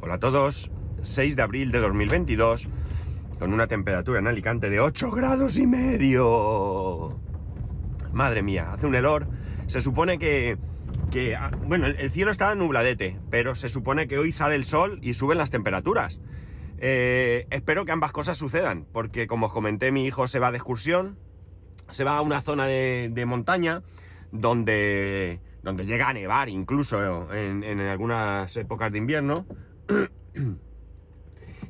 Hola a todos, 6 de abril de 2022, con una temperatura en Alicante de 8 grados y medio. Madre mía, hace un helor. Se supone que, ah, bueno, el cielo está nubladete, pero se supone que hoy sale el sol y suben las temperaturas. Eh, espero que ambas cosas sucedan, porque como os comenté, mi hijo se va de excursión, se va a una zona de, montaña donde, donde llega a nevar incluso en algunas épocas de invierno.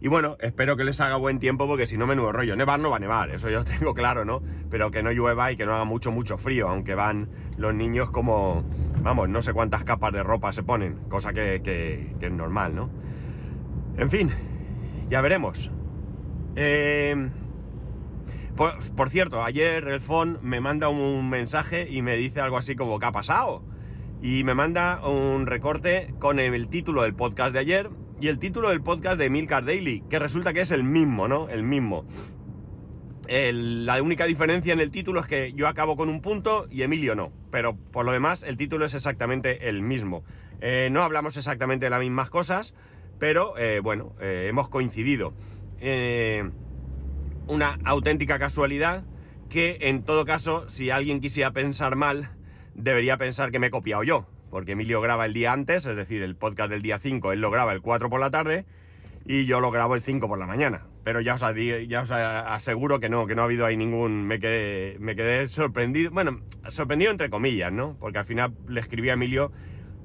Y bueno, espero que les haga buen tiempo porque si no, menudo rollo. Nevar no va a nevar, eso yo tengo claro, ¿no? Pero que no llueva y que no haga mucho, mucho frío, aunque van los niños como, vamos, no sé cuántas capas de ropa se ponen, cosa que, es normal, ¿no? En fin, ya veremos. Eh, por, por, cierto, ayer el phone me manda un mensaje y me dice algo así como, ¿qué ha pasado? Y me manda un recorte con el título del podcast de ayer y el título del podcast de Milcar Daily, que resulta que es el mismo, ¿no? El mismo. La única diferencia en el título es que yo acabo con un punto y Emilio no, pero por lo demás el título es exactamente el mismo. Eh, no hablamos exactamente de las mismas cosas, pero eh, bueno, eh, hemos coincidido. Una auténtica casualidad que en todo caso, si alguien quisiera pensar mal, debería pensar que me he copiado yo, porque Emilio graba el día antes, es decir, el podcast del día 5, él lo graba el 4 por la tarde y yo lo grabo el 5 por la mañana. Pero ya os, aseguro que no, que no ha habido ahí ningún... Me quedé, me quedé sorprendido, bueno, sorprendido entre comillas, ¿no? Porque al final le escribí a Emilio,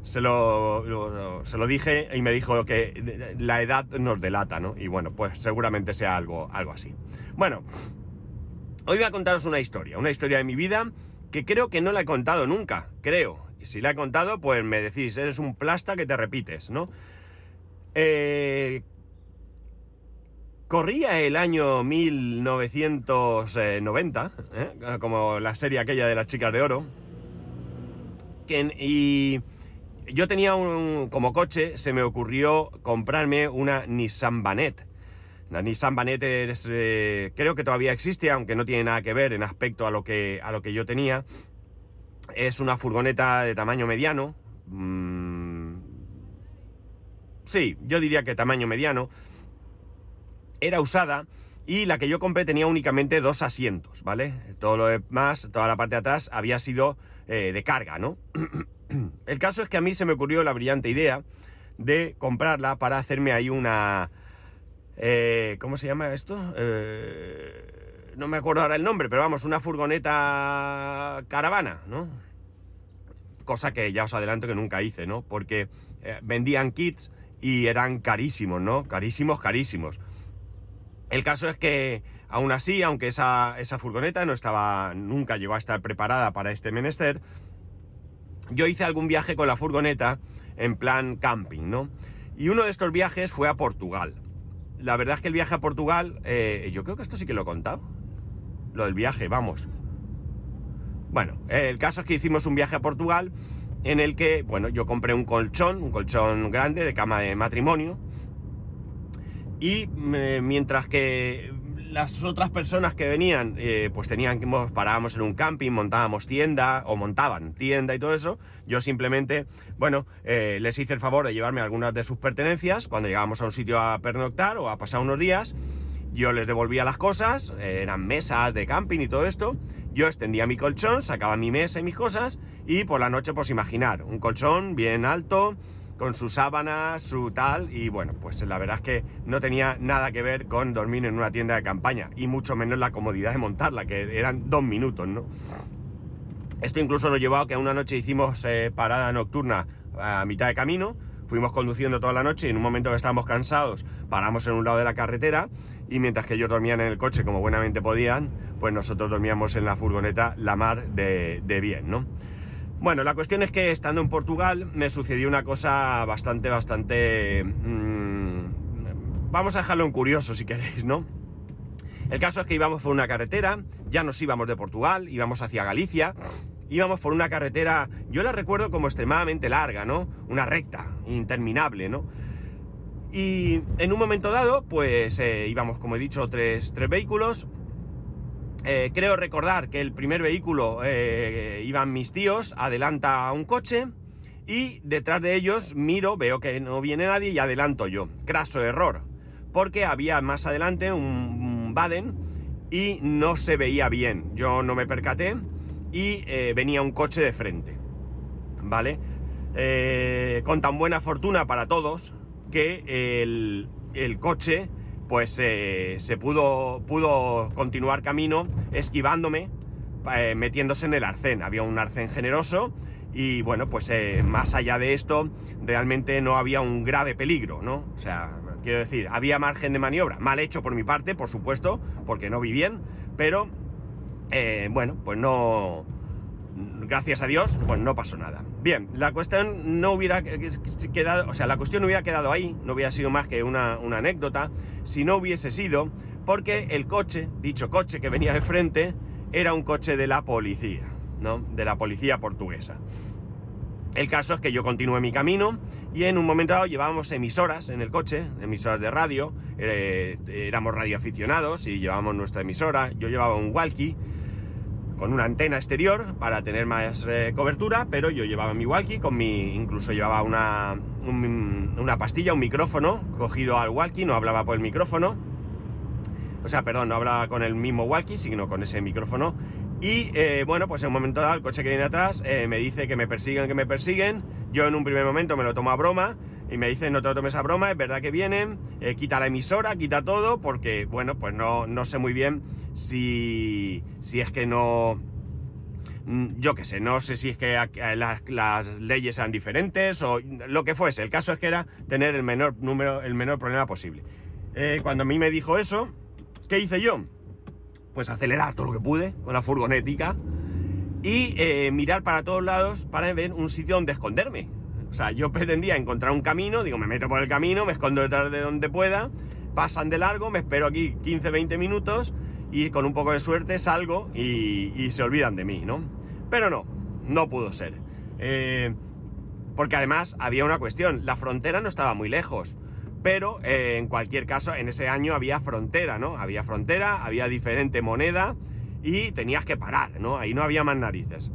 se lo, lo, se lo dije y me dijo que la edad nos delata, ¿no? Y bueno, pues seguramente sea algo, algo así. Bueno, hoy voy a contaros una historia, una historia de mi vida que creo que no la he contado nunca, creo. Si la he contado, pues me decís, eres un plasta que te repites, ¿no? Eh, corría el año 1990, ¿eh? como la serie aquella de las chicas de oro, y yo tenía un, como coche, se me ocurrió comprarme una Nissan Banet. La Nissan Banet es, eh, creo que todavía existe, aunque no tiene nada que ver en aspecto a lo que, a lo que yo tenía. Es una furgoneta de tamaño mediano. Mmm, sí, yo diría que tamaño mediano. Era usada y la que yo compré tenía únicamente dos asientos, ¿vale? Todo lo demás, toda la parte de atrás había sido eh, de carga, ¿no? El caso es que a mí se me ocurrió la brillante idea de comprarla para hacerme ahí una eh, ¿Cómo se llama esto? Eh, no me acuerdo ahora el nombre, pero vamos, una furgoneta caravana, ¿no? Cosa que ya os adelanto que nunca hice, ¿no? Porque eh, vendían kits y eran carísimos, ¿no? Carísimos, carísimos. El caso es que, aún así, aunque esa, esa furgoneta no estaba, nunca llegó a estar preparada para este menester, yo hice algún viaje con la furgoneta en plan camping, ¿no? Y uno de estos viajes fue a Portugal la verdad es que el viaje a Portugal, eh, yo creo que esto sí que lo he contado. Lo del viaje, vamos. Bueno, el caso es que hicimos un viaje a Portugal en el que, bueno, yo compré un colchón, un colchón grande de cama de matrimonio. Y eh, mientras que las otras personas que venían, eh, pues tenían que parábamos en un camping, montábamos tienda o montaban tienda y todo eso. Yo simplemente, bueno, eh, les hice el favor de llevarme algunas de sus pertenencias cuando llegábamos a un sitio a pernoctar o a pasar unos días. Yo les devolvía las cosas, eran mesas de camping y todo esto. Yo extendía mi colchón, sacaba mi mesa y mis cosas y por la noche, pues imaginar, un colchón bien alto, con sus sábanas, su tal, y bueno, pues la verdad es que no tenía nada que ver con dormir en una tienda de campaña, y mucho menos la comodidad de montarla, que eran dos minutos, ¿no? Esto incluso nos llevó a que una noche hicimos eh, parada nocturna a mitad de camino, fuimos conduciendo toda la noche y en un momento que estábamos cansados paramos en un lado de la carretera y mientras que ellos dormían en el coche como buenamente podían, pues nosotros dormíamos en la furgoneta la mar de, bien, ¿no? Bueno, la cuestión es que estando en Portugal me sucedió una cosa bastante, bastante... Mmm, vamos a dejarlo en curioso si queréis, ¿no? El caso es que íbamos por una carretera, ya nos íbamos de Portugal, íbamos hacia Galicia, íbamos por una carretera, yo la recuerdo como extremadamente larga, ¿no? Una recta, interminable, ¿no? Y en un momento dado, pues eh, íbamos, como he dicho, tres, tres vehículos, eh, creo recordar que el primer vehículo eh, iban mis tíos, adelanta un coche y detrás de ellos miro, veo que no viene nadie y adelanto yo. Craso error, porque había más adelante un, Baden y no se veía bien. Yo no me percaté y eh, venía un coche de frente. ¿Vale? Eh, con tan buena fortuna para todos que el, el coche pues eh, se pudo, pudo continuar camino esquivándome, metiéndose en el arcén. Había un arcén generoso y bueno, pues más allá de esto, realmente no había un grave peligro, ¿no? O sea, quiero decir, había margen de maniobra, mal hecho por mi parte, por supuesto, porque no vi bien, pero eh, bueno, pues no, gracias a Dios, pues no pasó nada. Bien, la cuestión no hubiera quedado, o sea, la cuestión no hubiera quedado ahí, no hubiera sido más que una, anécdota, si no hubiese sido porque el coche, dicho coche que venía de frente, era un coche de la policía. De la policía portuguesa. El caso es que yo continué mi camino y en un momento dado llevábamos emisoras en el coche, emisoras de radio, eh, éramos radioaficionados y llevábamos nuestra emisora, yo llevaba un walkie con una antena exterior para tener más eh, cobertura, pero yo llevaba mi walkie con mi, incluso llevaba una, una pastilla, un micrófono cogido al walkie, no hablaba por el micrófono, o sea, perdón, no hablaba con el mismo walkie, sino con ese micrófono y eh, bueno, pues en un momento dado el coche que viene atrás eh, me dice que me persiguen, que me persiguen. Yo en un primer momento me lo tomo a broma y me dice no te lo tomes a broma, es verdad que vienen, eh, quita la emisora, quita todo, porque bueno, pues no, no sé muy bien si, si es que no... Mm, yo qué sé, no sé si es que las, las, leyes sean diferentes o lo que fuese. El caso es que era tener el menor número, el menor problema posible. cuando a mí me dijo eso, ¿qué hice yo? Pues acelerar todo lo que pude con la furgonética y eh, mirar para todos lados para ver un sitio donde esconderme. O sea, yo pretendía encontrar un camino, digo, me meto por el camino, me escondo detrás de donde pueda, pasan de largo, me espero aquí 15-20 minutos y con un poco de suerte salgo y, se olvidan de mí, ¿no? Pero no, no pudo ser. Eh, porque además había una cuestión, la frontera no estaba muy lejos pero eh, en cualquier caso, en ese año había frontera, ¿no? Había frontera, había diferente moneda y tenías que parar, ¿no? Ahí no había más narices.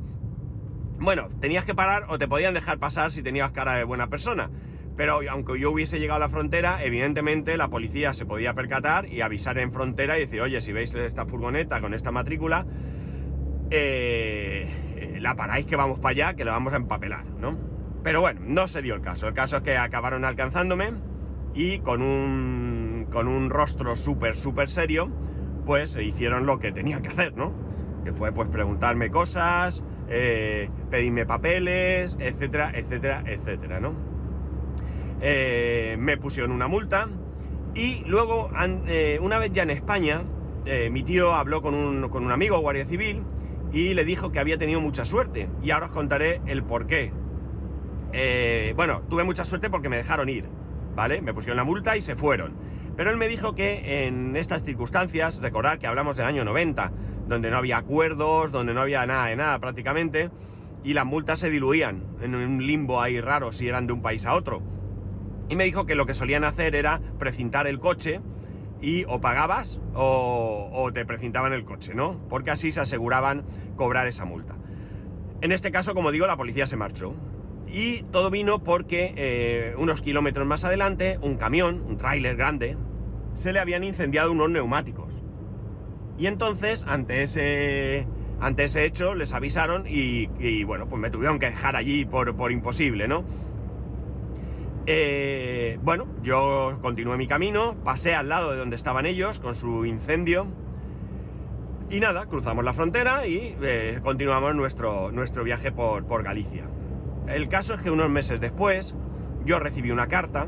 Bueno, tenías que parar o te podían dejar pasar si tenías cara de buena persona. Pero aunque yo hubiese llegado a la frontera, evidentemente la policía se podía percatar y avisar en frontera y decir, oye, si veis esta furgoneta con esta matrícula, eh, eh, la paráis que vamos para allá, que la vamos a empapelar, ¿no? Pero bueno, no se dio el caso. El caso es que acabaron alcanzándome y con un, con un rostro súper, súper serio, pues hicieron lo que tenían que hacer, ¿no? Que fue pues preguntarme cosas, eh, pedirme papeles, etcétera, etcétera, etcétera, ¿no? Eh, me pusieron una multa y luego, eh, una vez ya en España, mi tío habló con un, con un amigo, guardia civil, y le dijo que había tenido mucha suerte. Y ahora os contaré el por qué. bueno, tuve mucha suerte porque me dejaron ir. Me pusieron la multa y se fueron. Pero él me dijo que en estas circunstancias, recordar que hablamos del año 90, donde no había acuerdos, donde no había nada de nada prácticamente, y las multas se diluían en un limbo ahí raro si eran de un país a otro. Y me dijo que lo que solían hacer era precintar el coche y o pagabas o, o te precintaban el coche, ¿no? Porque así se aseguraban cobrar esa multa. En este caso, como digo, la policía se marchó. Y todo vino porque eh, unos kilómetros más adelante, un camión, un tráiler grande, se le habían incendiado unos neumáticos. Y entonces, ante ese, ante ese hecho, les avisaron y, bueno, pues me tuvieron que dejar allí por, imposible, ¿no? Eh, bueno, yo continué mi camino, pasé al lado de donde estaban ellos con su incendio. Y nada, cruzamos la frontera y eh, continuamos nuestro, nuestro viaje por, por Galicia. El caso es que unos meses después yo recibí una carta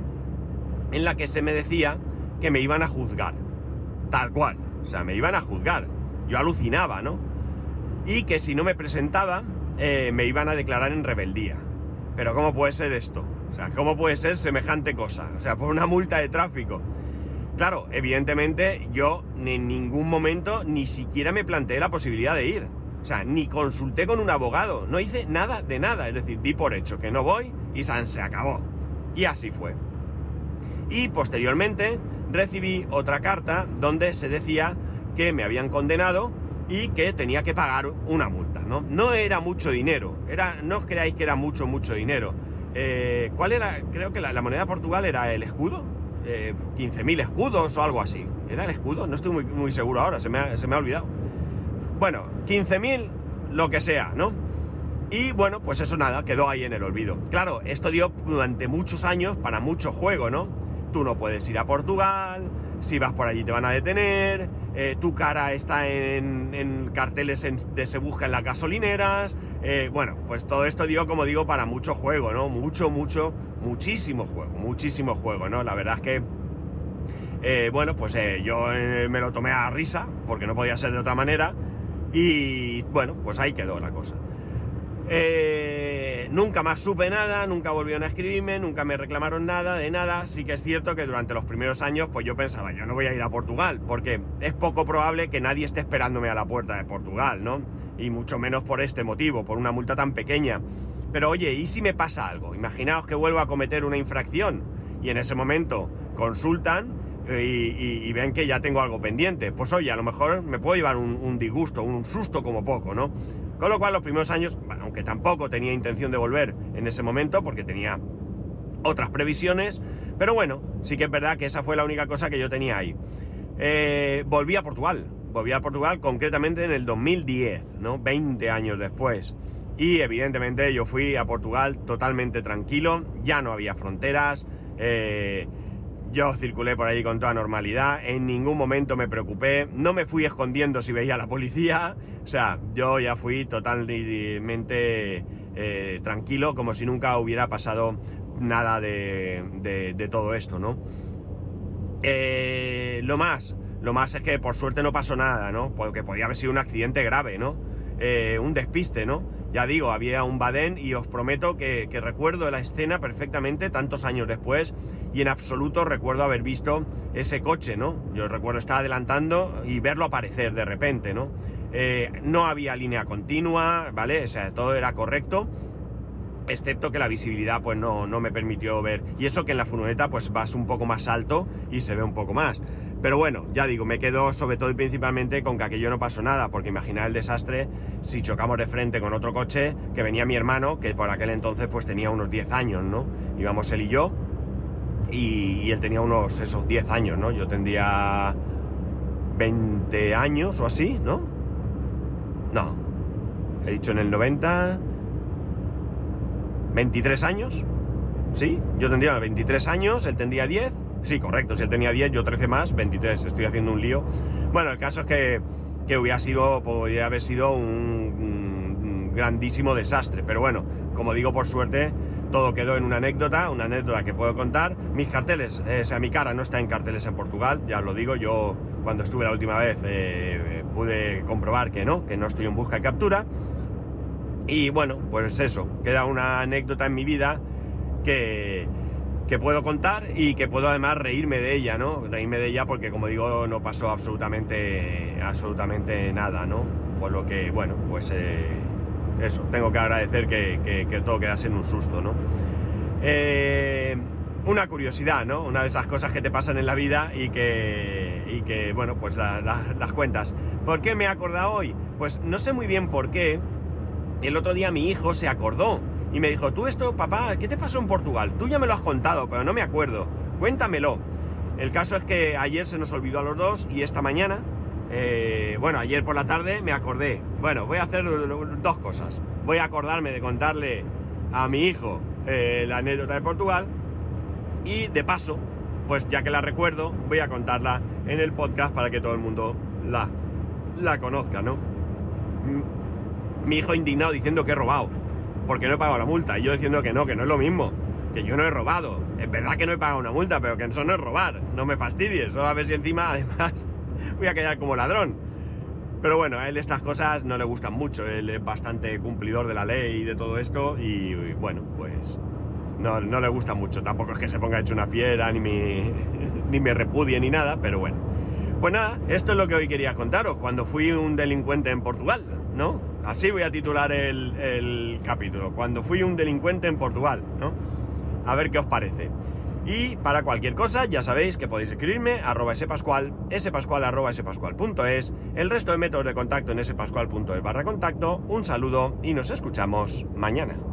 en la que se me decía que me iban a juzgar. Tal cual. O sea, me iban a juzgar. Yo alucinaba, ¿no? Y que si no me presentaba, eh, me iban a declarar en rebeldía. Pero ¿cómo puede ser esto? O sea, ¿cómo puede ser semejante cosa? O sea, por una multa de tráfico. Claro, evidentemente yo en ningún momento ni siquiera me planteé la posibilidad de ir. O sea, ni consulté con un abogado, no hice nada de nada. Es decir, di por hecho que no voy y San se acabó. Y así fue. Y posteriormente recibí otra carta donde se decía que me habían condenado y que tenía que pagar una multa, ¿no? No era mucho dinero, era, no os creáis que era mucho, mucho dinero. Eh, ¿Cuál era? Creo que la, moneda de Portugal era el escudo. 15.000 eh, escudos o algo así. ¿Era el escudo? No estoy muy, seguro ahora, se me, se me ha olvidado. Bueno, 15.000, lo que sea, ¿no? Y bueno, pues eso nada, quedó ahí en el olvido. Claro, esto dio durante muchos años para mucho juego, ¿no? Tú no puedes ir a Portugal, si vas por allí te van a detener, eh, tu cara está en, carteles de se busca en las gasolineras. Eh, bueno, pues todo esto dio, como digo, para mucho juego, ¿no? Mucho, mucho, muchísimo juego, muchísimo juego, ¿no? La verdad es que, eh, bueno, pues yo me lo tomé a risa, porque no podía ser de otra manera, y bueno, pues ahí quedó la cosa. Eh, nunca más supe nada, nunca volvieron a escribirme, nunca me reclamaron nada, de nada. Sí que es cierto que durante los primeros años, pues yo pensaba, yo no voy a ir a Portugal, porque es poco probable que nadie esté esperándome a la puerta de Portugal, ¿no? Y mucho menos por este motivo, por una multa tan pequeña. Pero oye, ¿y si me pasa algo? Imaginaos que vuelvo a cometer una infracción y en ese momento consultan eh, y, ven que ya tengo algo pendiente. Pues oye, a lo mejor me puedo llevar un, disgusto, un susto como poco, ¿no? Con lo cual los primeros años, aunque tampoco tenía intención de volver en ese momento porque tenía otras previsiones, pero bueno, sí que es verdad que esa fue la única cosa que yo tenía ahí. Eh, volví a Portugal, volví a Portugal concretamente en el 2010, ¿no? 20 años después. Y evidentemente yo fui a Portugal totalmente tranquilo, ya no había fronteras, eh, yo circulé por allí con toda normalidad, en ningún momento me preocupé, no me fui escondiendo si veía a la policía, o sea, yo ya fui totalmente eh, tranquilo, como si nunca hubiera pasado nada de, todo esto, ¿no? Eh, lo más, lo más es que por suerte no pasó nada, ¿no? Porque podía haber sido un accidente grave, ¿no? Eh, un despiste, ¿no? Ya digo, había un badén y os prometo que, recuerdo la escena perfectamente tantos años después y en absoluto recuerdo haber visto ese coche, ¿no? Yo recuerdo estar adelantando y verlo aparecer de repente, ¿no? Eh, no había línea continua, ¿vale? O sea, todo era correcto excepto que la visibilidad pues no, no, me permitió ver. Y eso que en la furgoneta pues vas un poco más alto y se ve un poco más. Pero bueno, ya digo, me quedo sobre todo y principalmente con que aquello no pasó nada, porque imagina el desastre si chocamos de frente con otro coche, que venía mi hermano, que por aquel entonces pues tenía unos 10 años, ¿no? Íbamos él y yo, y, él tenía unos, esos 10 años, ¿no? Yo tendría 20 años o así, ¿no? No, he dicho en el 90, 23 años, ¿sí? Yo tendría 23 años, él tendría 10 Sí, correcto, si él tenía 10, yo 13 más, 23, estoy haciendo un lío. Bueno, el caso es que, que hubiera sido, podría haber sido un, grandísimo desastre, pero bueno, como digo, por suerte, todo quedó en una anécdota, una anécdota que puedo contar. Mis carteles, eh, o sea, mi cara no está en carteles en Portugal, ya lo digo, yo cuando estuve la última vez eh, pude comprobar que no, que no estoy en busca y captura. Y bueno, pues eso, queda una anécdota en mi vida que, que puedo contar y que puedo además reírme de ella, ¿no? Reírme de ella porque, como digo, no pasó absolutamente, absolutamente nada, ¿no? Por lo que, bueno, pues eh, eso, tengo que agradecer que, todo quedase en un susto, ¿no? Eh, una curiosidad, ¿no? Una de esas cosas que te pasan en la vida y que, y que bueno, pues las cuentas. ¿Por qué me he hoy? Pues no sé muy bien por qué. El otro día mi hijo se acordó y me dijo, tú esto, papá, ¿qué te pasó en Portugal? Tú ya me lo has contado, pero no me acuerdo. Cuéntamelo. El caso es que ayer se nos olvidó a los dos y esta mañana, eh, bueno, ayer por la tarde me acordé. Bueno, voy a hacer dos cosas. Voy a acordarme de contarle a mi hijo eh, la anécdota de Portugal y de paso, pues ya que la recuerdo, voy a contarla en el podcast para que todo el mundo la, la conozca, ¿no? Mi hijo indignado diciendo que he robado porque no he pagado la multa. Y yo diciendo que no, que no es lo mismo. Que yo no he robado. Es verdad que no he pagado una multa, pero que eso no es robar. No me fastidies. A ver si encima, además, voy a quedar como ladrón. Pero bueno, a él estas cosas no le gustan mucho. Él es bastante cumplidor de la ley y de todo esto. Y, bueno, pues no, no, le gusta mucho. Tampoco es que se ponga hecho una fiera, ni me, ni me repudie, ni nada. Pero bueno. Pues nada, esto es lo que hoy quería contaros. Cuando fui un delincuente en Portugal, ¿no? Así voy a titular el, capítulo, cuando fui un delincuente en Portugal, ¿no? A ver qué os parece. Y para cualquier cosa, ya sabéis que podéis escribirme arroba spascual, spascual spascual.es, el resto de métodos de contacto en spascual.es barra contacto. Un saludo y nos escuchamos mañana.